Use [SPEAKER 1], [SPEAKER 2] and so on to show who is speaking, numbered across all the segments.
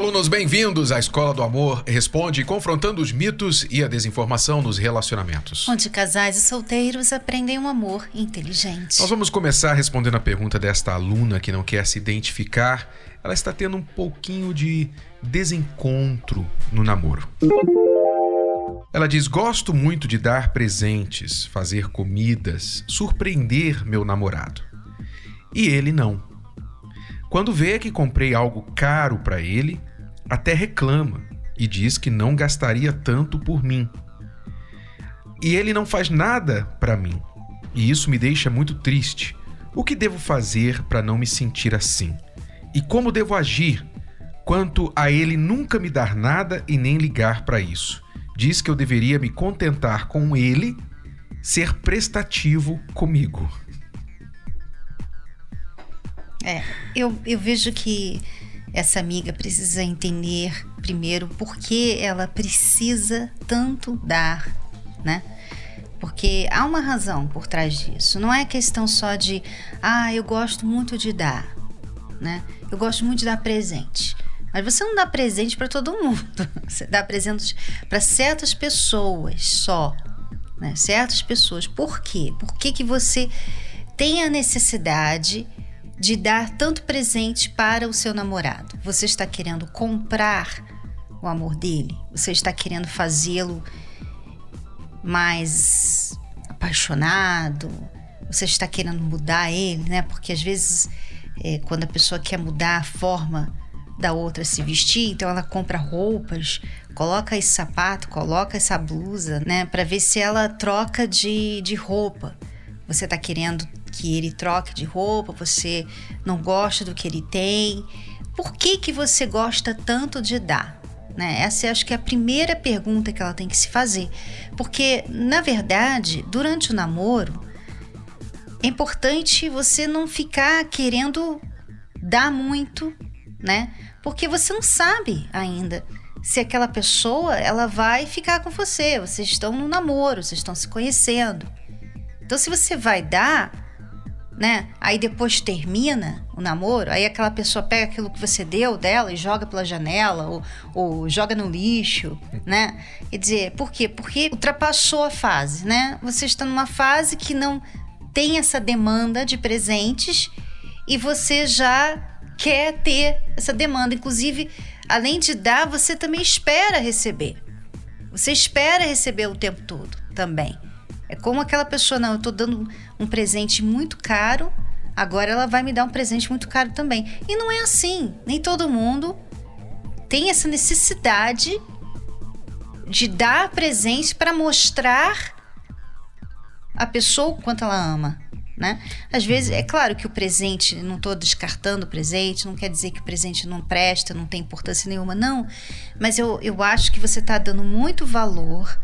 [SPEAKER 1] Alunos, bem-vindos à Escola do Amor Responde, confrontando os mitos e a desinformação nos relacionamentos.
[SPEAKER 2] Onde casais e solteiros aprendem um amor inteligente.
[SPEAKER 1] Nós vamos começar respondendo a pergunta desta aluna que não quer se identificar. Ela está tendo um pouquinho de desencontro no namoro. Ela diz: Gosto muito de dar presentes, fazer comidas, surpreender meu namorado. E ele não. Quando vê que comprei algo caro para ele, até reclama e diz que não gastaria tanto por mim. E ele não faz nada para mim. E isso me deixa muito triste. O que devo fazer para não me sentir assim? E como devo agir quanto a ele nunca me dar nada e nem ligar para isso? Diz que eu deveria me contentar com ele, ser prestativo comigo.
[SPEAKER 2] É, eu, eu vejo que essa amiga precisa entender primeiro por que ela precisa tanto dar, né? Porque há uma razão por trás disso. Não é questão só de, ah, eu gosto muito de dar, né? Eu gosto muito de dar presente. Mas você não dá presente para todo mundo. Você dá presente para certas pessoas só, né? Certas pessoas. Por quê? Por que, que você tem a necessidade de dar tanto presente para o seu namorado? Você está querendo comprar o amor dele? Você está querendo fazê-lo mais apaixonado? Você está querendo mudar ele, né? Porque às vezes, é, quando a pessoa quer mudar a forma da outra se vestir, então ela compra roupas, coloca esse sapato, coloca essa blusa, né? Para ver se ela troca de, de roupa. Você está querendo que ele troque de roupa, você não gosta do que ele tem. Por que, que você gosta tanto de dar? Né? Essa acho que é a primeira pergunta que ela tem que se fazer. Porque, na verdade, durante o namoro, é importante você não ficar querendo dar muito, né? Porque você não sabe ainda se aquela pessoa ela vai ficar com você. Vocês estão no namoro, vocês estão se conhecendo. Então, se você vai dar, né? Aí depois termina o namoro, aí aquela pessoa pega aquilo que você deu dela e joga pela janela ou, ou joga no lixo, né? Quer dizer, por quê? Porque ultrapassou a fase, né? Você está numa fase que não tem essa demanda de presentes e você já quer ter essa demanda. Inclusive, além de dar, você também espera receber. Você espera receber o tempo todo também. É como aquela pessoa, não, eu estou dando um presente muito caro, agora ela vai me dar um presente muito caro também. E não é assim. Nem todo mundo tem essa necessidade de dar presente para mostrar a pessoa o quanto ela ama. Né? Às vezes, é claro que o presente, não estou descartando o presente, não quer dizer que o presente não presta, não tem importância nenhuma, não. Mas eu, eu acho que você está dando muito valor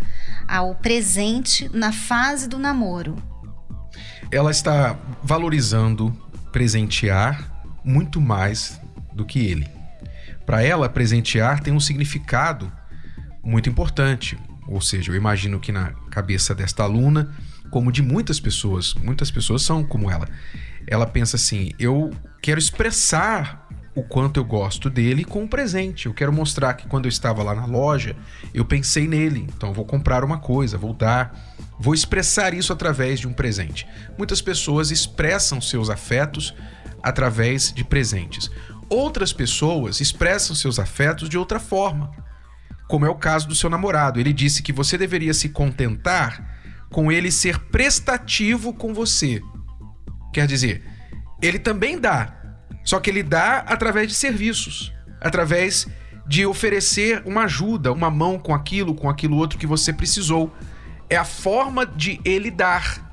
[SPEAKER 2] ao presente na fase do namoro.
[SPEAKER 1] Ela está valorizando presentear muito mais do que ele. Para ela, presentear tem um significado muito importante. Ou seja, eu imagino que na cabeça desta aluna, como de muitas pessoas, muitas pessoas são como ela. Ela pensa assim: eu quero expressar o quanto eu gosto dele com um presente. Eu quero mostrar que quando eu estava lá na loja, eu pensei nele. Então vou comprar uma coisa, vou dar, vou expressar isso através de um presente. Muitas pessoas expressam seus afetos através de presentes. Outras pessoas expressam seus afetos de outra forma. Como é o caso do seu namorado. Ele disse que você deveria se contentar com ele ser prestativo com você. Quer dizer, ele também dá, só que ele dá através de serviços, através de oferecer uma ajuda, uma mão com aquilo, com aquilo outro que você precisou. É a forma de ele dar.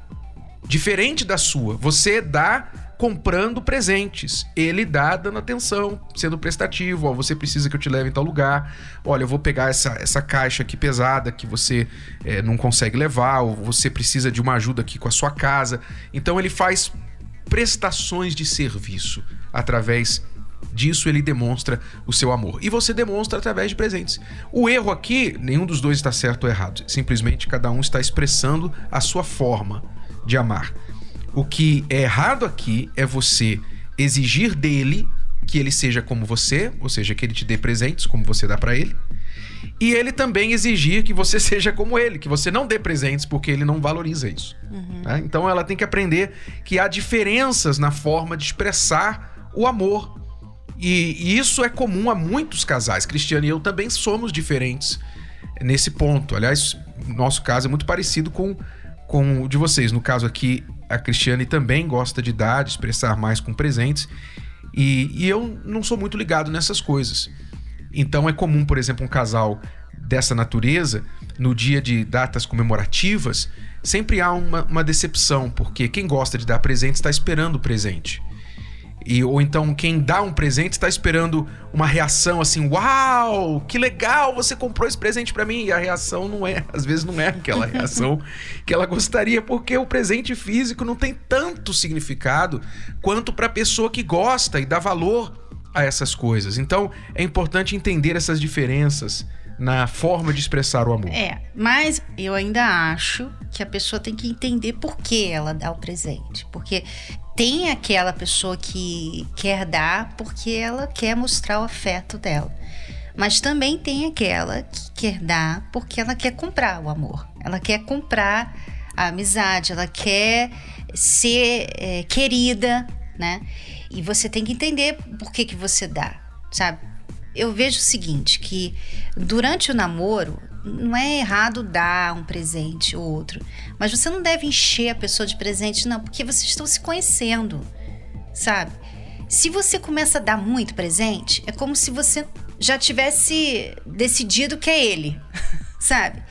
[SPEAKER 1] Diferente da sua. Você dá comprando presentes. Ele dá dando atenção, sendo prestativo. Ó, você precisa que eu te leve em tal lugar. Olha, eu vou pegar essa, essa caixa aqui pesada que você é, não consegue levar, ou você precisa de uma ajuda aqui com a sua casa. Então ele faz prestações de serviço através disso ele demonstra o seu amor. E você demonstra através de presentes. O erro aqui, nenhum dos dois está certo ou errado. Simplesmente cada um está expressando a sua forma de amar. O que é errado aqui é você exigir dele que ele seja como você, ou seja, que ele te dê presentes como você dá para ele. E ele também exigir que você seja como ele, que você não dê presentes porque ele não valoriza isso. Uhum. Tá? Então ela tem que aprender que há diferenças na forma de expressar o amor e, e isso é comum a muitos casais. Cristiano e eu também somos diferentes nesse ponto. Aliás, nosso caso é muito parecido com, com o de vocês. No caso aqui, a Cristiane também gosta de dar, de expressar mais com presentes. E, e eu não sou muito ligado nessas coisas. Então é comum, por exemplo, um casal dessa natureza, no dia de datas comemorativas, sempre há uma, uma decepção, porque quem gosta de dar presente está esperando o presente. E, ou então quem dá um presente está esperando uma reação assim, uau, que legal, você comprou esse presente para mim. E a reação não é, às vezes não é aquela reação que ela gostaria, porque o presente físico não tem tanto significado quanto para a pessoa que gosta e dá valor a essas coisas. Então é importante entender essas diferenças na forma de expressar o amor.
[SPEAKER 2] É, mas eu ainda acho que a pessoa tem que entender por que ela dá o presente. Porque tem aquela pessoa que quer dar porque ela quer mostrar o afeto dela. Mas também tem aquela que quer dar porque ela quer comprar o amor. Ela quer comprar a amizade, ela quer ser é, querida, né? E você tem que entender por que, que você dá, sabe? Eu vejo o seguinte, que durante o namoro, não é errado dar um presente ou outro, mas você não deve encher a pessoa de presente, não, porque vocês estão se conhecendo, sabe? Se você começa a dar muito presente, é como se você já tivesse decidido que é ele, sabe?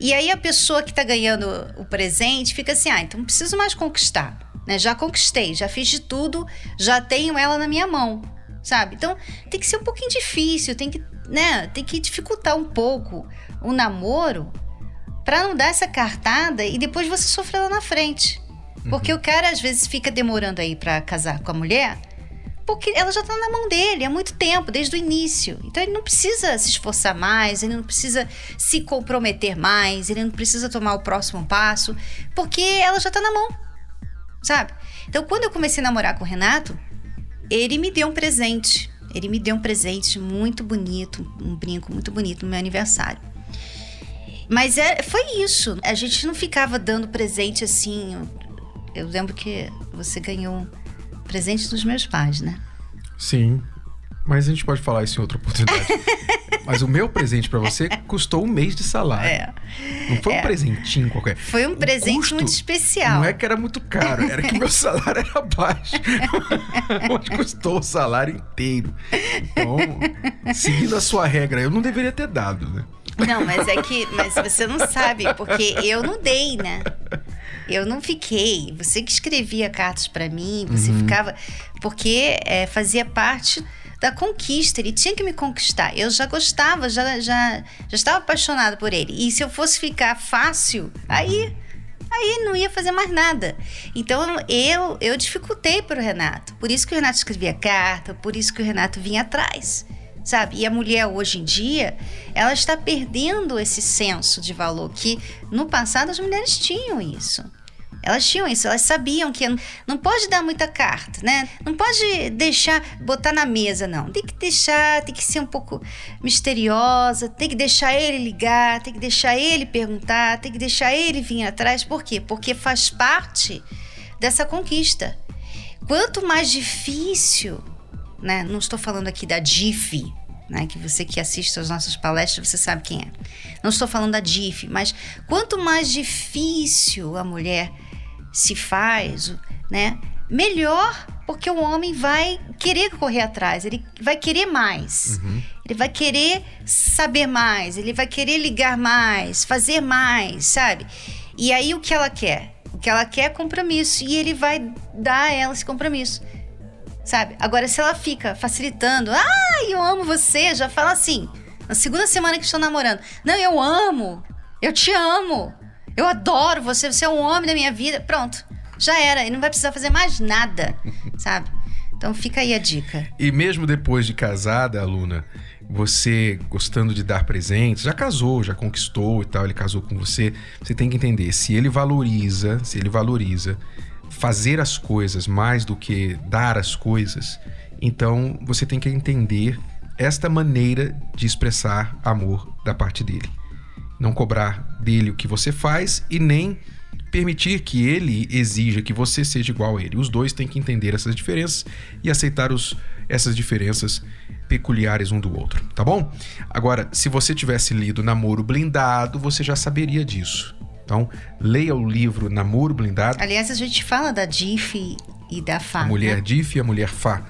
[SPEAKER 2] E aí a pessoa que tá ganhando o presente fica assim: ah, então não preciso mais conquistar. Né? Já conquistei, já fiz de tudo, já tenho ela na minha mão, sabe? Então tem que ser um pouquinho difícil, tem que, né, tem que dificultar um pouco o namoro para não dar essa cartada e depois você sofrer lá na frente. Porque uhum. o cara às vezes fica demorando aí para casar com a mulher, porque ela já tá na mão dele há muito tempo, desde o início. Então ele não precisa se esforçar mais, ele não precisa se comprometer mais, ele não precisa tomar o próximo passo, porque ela já tá na mão. Sabe? Então quando eu comecei a namorar com o Renato, ele me deu um presente. Ele me deu um presente muito bonito, um brinco muito bonito no meu aniversário. Mas é, foi isso. A gente não ficava dando presente assim. Eu lembro que você ganhou presente dos meus pais, né?
[SPEAKER 1] Sim. Mas a gente pode falar isso em outra oportunidade. Mas o meu presente para você custou um mês de salário. É. Não foi é. um presentinho qualquer.
[SPEAKER 2] Foi um o presente muito especial.
[SPEAKER 1] Não é que era muito caro, era que meu salário era baixo. Mas custou o salário inteiro. Então, seguindo a sua regra, eu não deveria ter dado, né?
[SPEAKER 2] Não, mas é que mas você não sabe, porque eu não dei, né? Eu não fiquei. Você que escrevia cartas para mim, você uhum. ficava. Porque é, fazia parte da conquista. Ele tinha que me conquistar. Eu já gostava, já, já, já estava apaixonada por ele. E se eu fosse ficar fácil, aí aí não ia fazer mais nada. Então eu eu dificultei para o Renato. Por isso que o Renato escrevia carta, por isso que o Renato vinha atrás. Sabe? E a mulher hoje em dia, ela está perdendo esse senso de valor que no passado as mulheres tinham isso. Elas tinham isso, elas sabiam que não pode dar muita carta, né? Não pode deixar, botar na mesa, não. Tem que deixar, tem que ser um pouco misteriosa, tem que deixar ele ligar, tem que deixar ele perguntar, tem que deixar ele vir atrás. Por quê? Porque faz parte dessa conquista. Quanto mais difícil, né? Não estou falando aqui da DIF, né, que você que assiste às nossas palestras, você sabe quem é. Não estou falando da DIF, mas quanto mais difícil a mulher se faz, né? Melhor, porque o homem vai querer correr atrás, ele vai querer mais. Uhum. Ele vai querer saber mais, ele vai querer ligar mais, fazer mais, sabe? E aí o que ela quer? O que ela quer é compromisso e ele vai dar a ela esse compromisso. Sabe? Agora se ela fica facilitando, ah, eu amo você, já fala assim, na segunda semana que estou namorando. Não, eu amo. Eu te amo. Eu adoro você, você é um homem da minha vida. Pronto, já era. Ele não vai precisar fazer mais nada, sabe? Então fica aí a dica.
[SPEAKER 1] E mesmo depois de casada, aluna, você gostando de dar presentes, já casou, já conquistou e tal, ele casou com você, você tem que entender, se ele valoriza, se ele valoriza fazer as coisas mais do que dar as coisas, então você tem que entender esta maneira de expressar amor da parte dele. Não cobrar dele o que você faz e nem permitir que ele exija que você seja igual a ele. Os dois têm que entender essas diferenças e aceitar os, essas diferenças peculiares um do outro, tá bom? Agora, se você tivesse lido Namoro Blindado, você já saberia disso. Então, leia o livro Namoro Blindado.
[SPEAKER 2] Aliás, a gente fala da DIF e da FA.
[SPEAKER 1] A mulher
[SPEAKER 2] né?
[SPEAKER 1] DIF e a mulher FA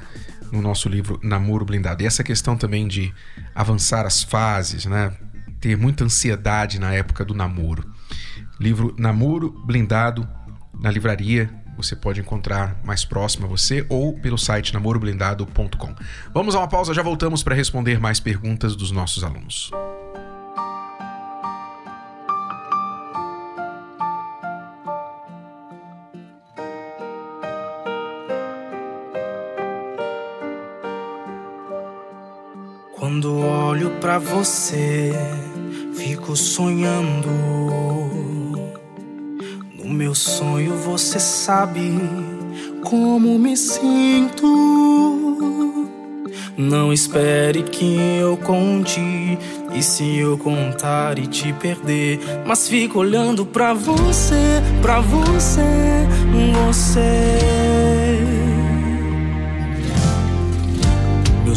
[SPEAKER 1] no nosso livro Namoro Blindado. E essa questão também de avançar as fases, né? Ter muita ansiedade na época do namoro. Livro Namoro Blindado na livraria. Você pode encontrar mais próximo a você ou pelo site namoroblindado.com. Vamos a uma pausa, já voltamos para responder mais perguntas dos nossos alunos.
[SPEAKER 3] Quando olho para você, fico sonhando. No meu sonho você sabe como me sinto. Não espere que eu conte. E se eu contar e te perder, mas fico olhando pra você, pra você, você.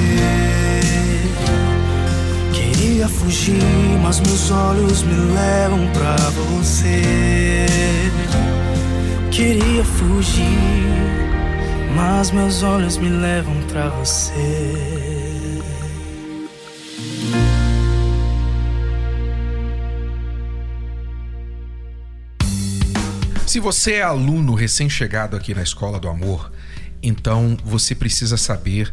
[SPEAKER 3] você. Queria fugir, mas meus olhos me levam pra você. Queria fugir, mas meus olhos me levam pra você.
[SPEAKER 1] Se você é aluno recém-chegado aqui na Escola do Amor, então você precisa saber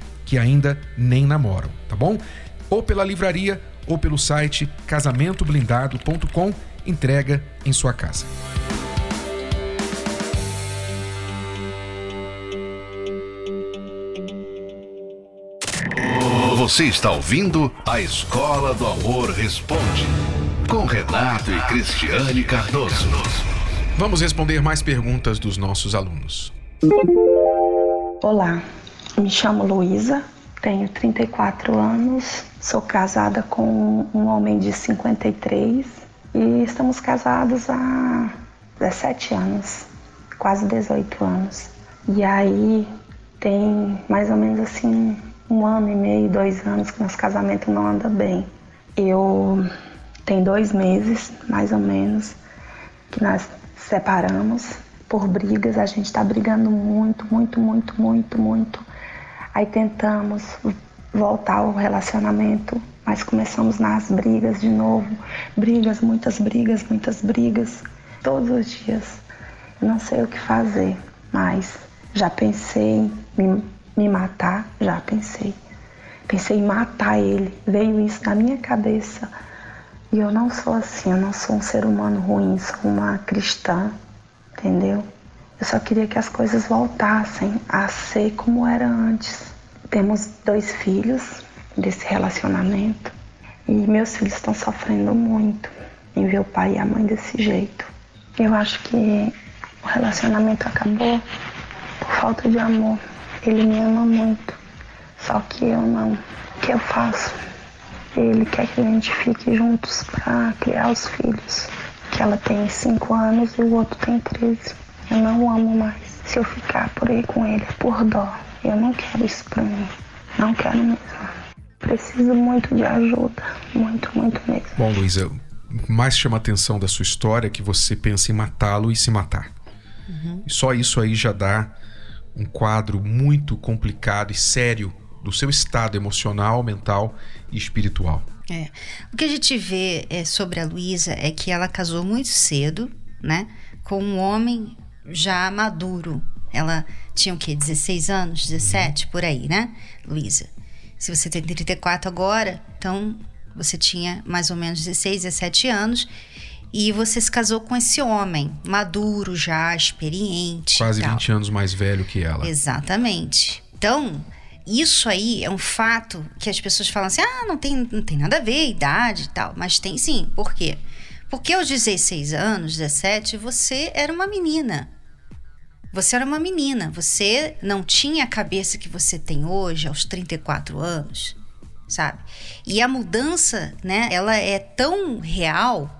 [SPEAKER 1] que ainda nem namoram, tá bom? Ou pela livraria ou pelo site casamentoblindado.com, entrega em sua casa.
[SPEAKER 4] Você está ouvindo a Escola do Amor Responde, com Renato e Cristiane Cardoso.
[SPEAKER 1] Vamos responder mais perguntas dos nossos alunos.
[SPEAKER 5] Olá, me chamo Luísa, tenho 34 anos, sou casada com um homem de 53 e estamos casados há 17 anos, quase 18 anos. E aí tem mais ou menos assim um ano e meio, dois anos que nosso casamento não anda bem. Eu tem dois meses, mais ou menos, que nós separamos por brigas. A gente está brigando muito, muito, muito, muito, muito. Aí tentamos voltar ao relacionamento, mas começamos nas brigas de novo. Brigas, muitas brigas, muitas brigas, todos os dias. Eu não sei o que fazer, mas já pensei em me matar, já pensei. Pensei em matar ele, veio isso na minha cabeça. E eu não sou assim, eu não sou um ser humano ruim, sou uma cristã, entendeu? Eu só queria que as coisas voltassem a ser como era antes. Temos dois filhos desse relacionamento e meus filhos estão sofrendo muito em ver o pai e a mãe desse jeito. Eu acho que o relacionamento acabou por falta de amor. Ele me ama muito, só que eu não. O que eu faço? Ele quer que a gente fique juntos para criar os filhos. Que ela tem 5 anos e o outro tem 13. Eu não o amo mais. Se eu ficar por aí com ele é por dó. Eu não quero isso pra mim. Não quero mesmo. Preciso muito de ajuda. Muito, muito mesmo.
[SPEAKER 1] Bom, Luísa, o que mais chama a atenção da sua história é que você pensa em matá-lo e se matar. Uhum. E só isso aí já dá um quadro muito complicado e sério do seu estado emocional, mental e espiritual.
[SPEAKER 2] É. O que a gente vê é, sobre a Luísa é que ela casou muito cedo, né? Com um homem já maduro. Ela tinha o quê? 16 anos, 17, por aí, né, Luísa? Se você tem 34 agora, então você tinha mais ou menos 16, 17 anos e você se casou com esse homem, maduro já, experiente.
[SPEAKER 1] Quase 20 anos mais velho que ela.
[SPEAKER 2] Exatamente. Então, isso aí é um fato que as pessoas falam assim: ah, não tem, não tem nada a ver, idade e tal. Mas tem sim. Por quê? Porque aos 16 anos, 17, você era uma menina. Você era uma menina. Você não tinha a cabeça que você tem hoje, aos 34 anos, sabe? E a mudança, né, ela é tão real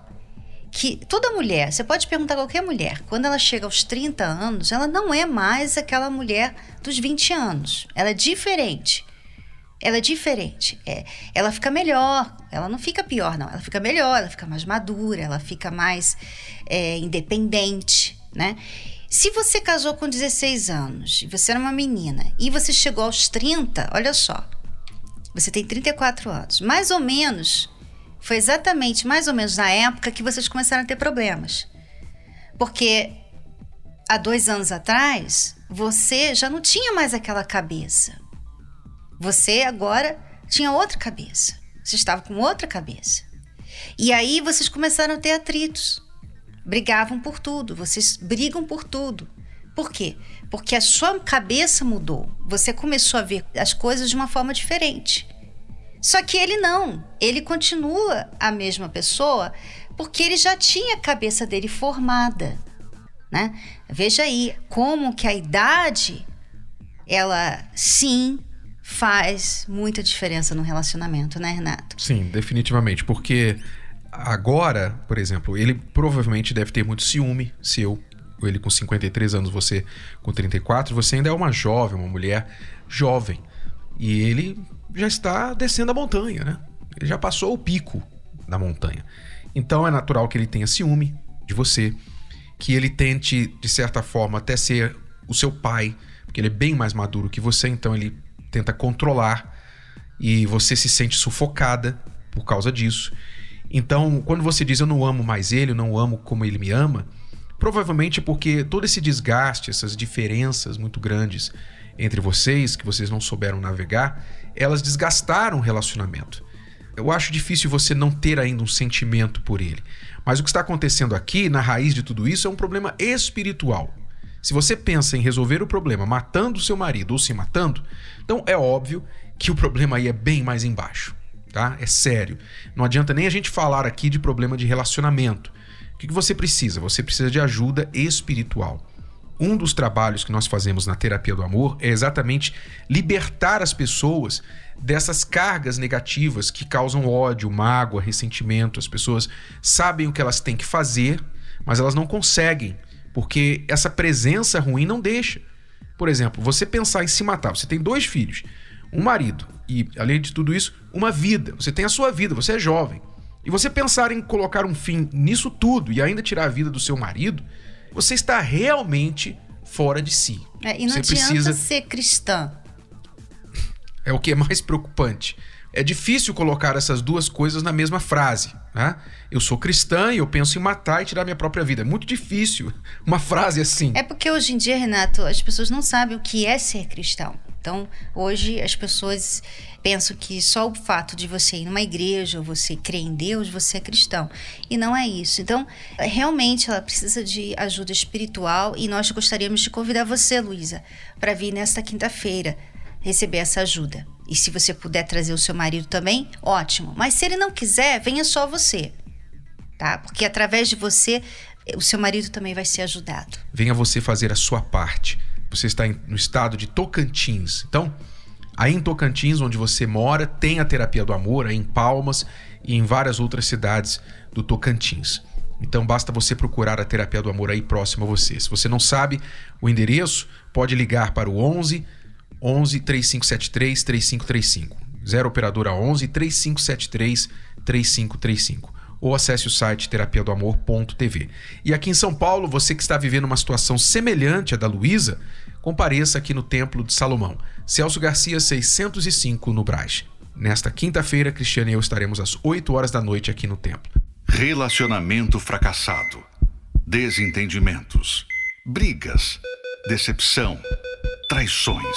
[SPEAKER 2] que toda mulher, você pode perguntar a qualquer mulher, quando ela chega aos 30 anos, ela não é mais aquela mulher dos 20 anos. Ela é diferente. Ela é diferente. É, ela fica melhor. Ela não fica pior, não. Ela fica melhor, ela fica mais madura, ela fica mais é, independente, né? Se você casou com 16 anos e você era uma menina e você chegou aos 30, olha só. Você tem 34 anos. Mais ou menos foi exatamente mais ou menos na época que vocês começaram a ter problemas. Porque há dois anos atrás, você já não tinha mais aquela cabeça. Você agora tinha outra cabeça. Você estava com outra cabeça. E aí vocês começaram a ter atritos. Brigavam por tudo, vocês brigam por tudo. Por quê? Porque a sua cabeça mudou. Você começou a ver as coisas de uma forma diferente. Só que ele não, ele continua a mesma pessoa porque ele já tinha a cabeça dele formada, né? Veja aí como que a idade ela sim faz muita diferença no relacionamento, né, Renato?
[SPEAKER 1] Sim, definitivamente. Porque agora, por exemplo, ele provavelmente deve ter muito ciúme seu. Ele com 53 anos, você com 34, você ainda é uma jovem, uma mulher jovem. E ele já está descendo a montanha, né? Ele já passou o pico da montanha. Então é natural que ele tenha ciúme de você, que ele tente, de certa forma, até ser o seu pai, porque ele é bem mais maduro que você, então ele tenta controlar e você se sente sufocada por causa disso. Então, quando você diz eu não amo mais ele, eu não amo como ele me ama, provavelmente é porque todo esse desgaste, essas diferenças muito grandes entre vocês, que vocês não souberam navegar, elas desgastaram o relacionamento. Eu acho difícil você não ter ainda um sentimento por ele. Mas o que está acontecendo aqui, na raiz de tudo isso, é um problema espiritual. Se você pensa em resolver o problema matando seu marido ou se matando, então é óbvio que o problema aí é bem mais embaixo, tá? É sério. Não adianta nem a gente falar aqui de problema de relacionamento. O que você precisa? Você precisa de ajuda espiritual. Um dos trabalhos que nós fazemos na terapia do amor é exatamente libertar as pessoas dessas cargas negativas que causam ódio, mágoa, ressentimento. As pessoas sabem o que elas têm que fazer, mas elas não conseguem porque essa presença ruim não deixa. Por exemplo, você pensar em se matar, você tem dois filhos, um marido e, além de tudo isso, uma vida. Você tem a sua vida, você é jovem. E você pensar em colocar um fim nisso tudo e ainda tirar a vida do seu marido, você está realmente fora de si.
[SPEAKER 2] É, e não
[SPEAKER 1] você
[SPEAKER 2] adianta
[SPEAKER 1] precisa...
[SPEAKER 2] ser cristã.
[SPEAKER 1] É o que é mais preocupante. É difícil colocar essas duas coisas na mesma frase. Né? Eu sou cristã e eu penso em matar e tirar minha própria vida. É muito difícil uma frase assim.
[SPEAKER 2] É porque hoje em dia, Renato, as pessoas não sabem o que é ser cristão. Então, hoje as pessoas pensam que só o fato de você ir numa igreja ou você crer em Deus, você é cristão. E não é isso. Então, realmente ela precisa de ajuda espiritual e nós gostaríamos de convidar você, Luísa, para vir nesta quinta-feira receber essa ajuda. E se você puder trazer o seu marido também, ótimo. Mas se ele não quiser, venha só você. Tá? Porque através de você, o seu marido também vai ser ajudado.
[SPEAKER 1] Venha você fazer a sua parte. Você está no estado de Tocantins. Então, aí em Tocantins, onde você mora, tem a terapia do amor, aí em Palmas e em várias outras cidades do Tocantins. Então basta você procurar a terapia do amor aí próximo a você. Se você não sabe o endereço, pode ligar para o 11 11 3573 3535. 0 operadora 11 3573 3535 ou acesse o site terapia do amor.tv. E aqui em São Paulo, você que está vivendo uma situação semelhante à da Luísa, compareça aqui no Templo de Salomão, Celso Garcia 605 no Brás. Nesta quinta-feira, Cristiane e eu estaremos às 8 horas da noite aqui no templo.
[SPEAKER 4] Relacionamento fracassado, desentendimentos, brigas, decepção, traições,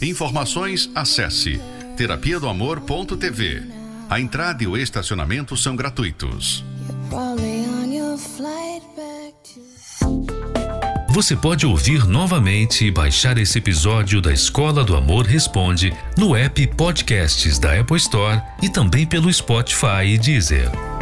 [SPEAKER 4] Informações, acesse terapia do amor.tv. A entrada e o estacionamento são gratuitos.
[SPEAKER 6] Você pode ouvir novamente e baixar esse episódio da Escola do Amor Responde no app Podcasts da Apple Store e também pelo Spotify e Deezer.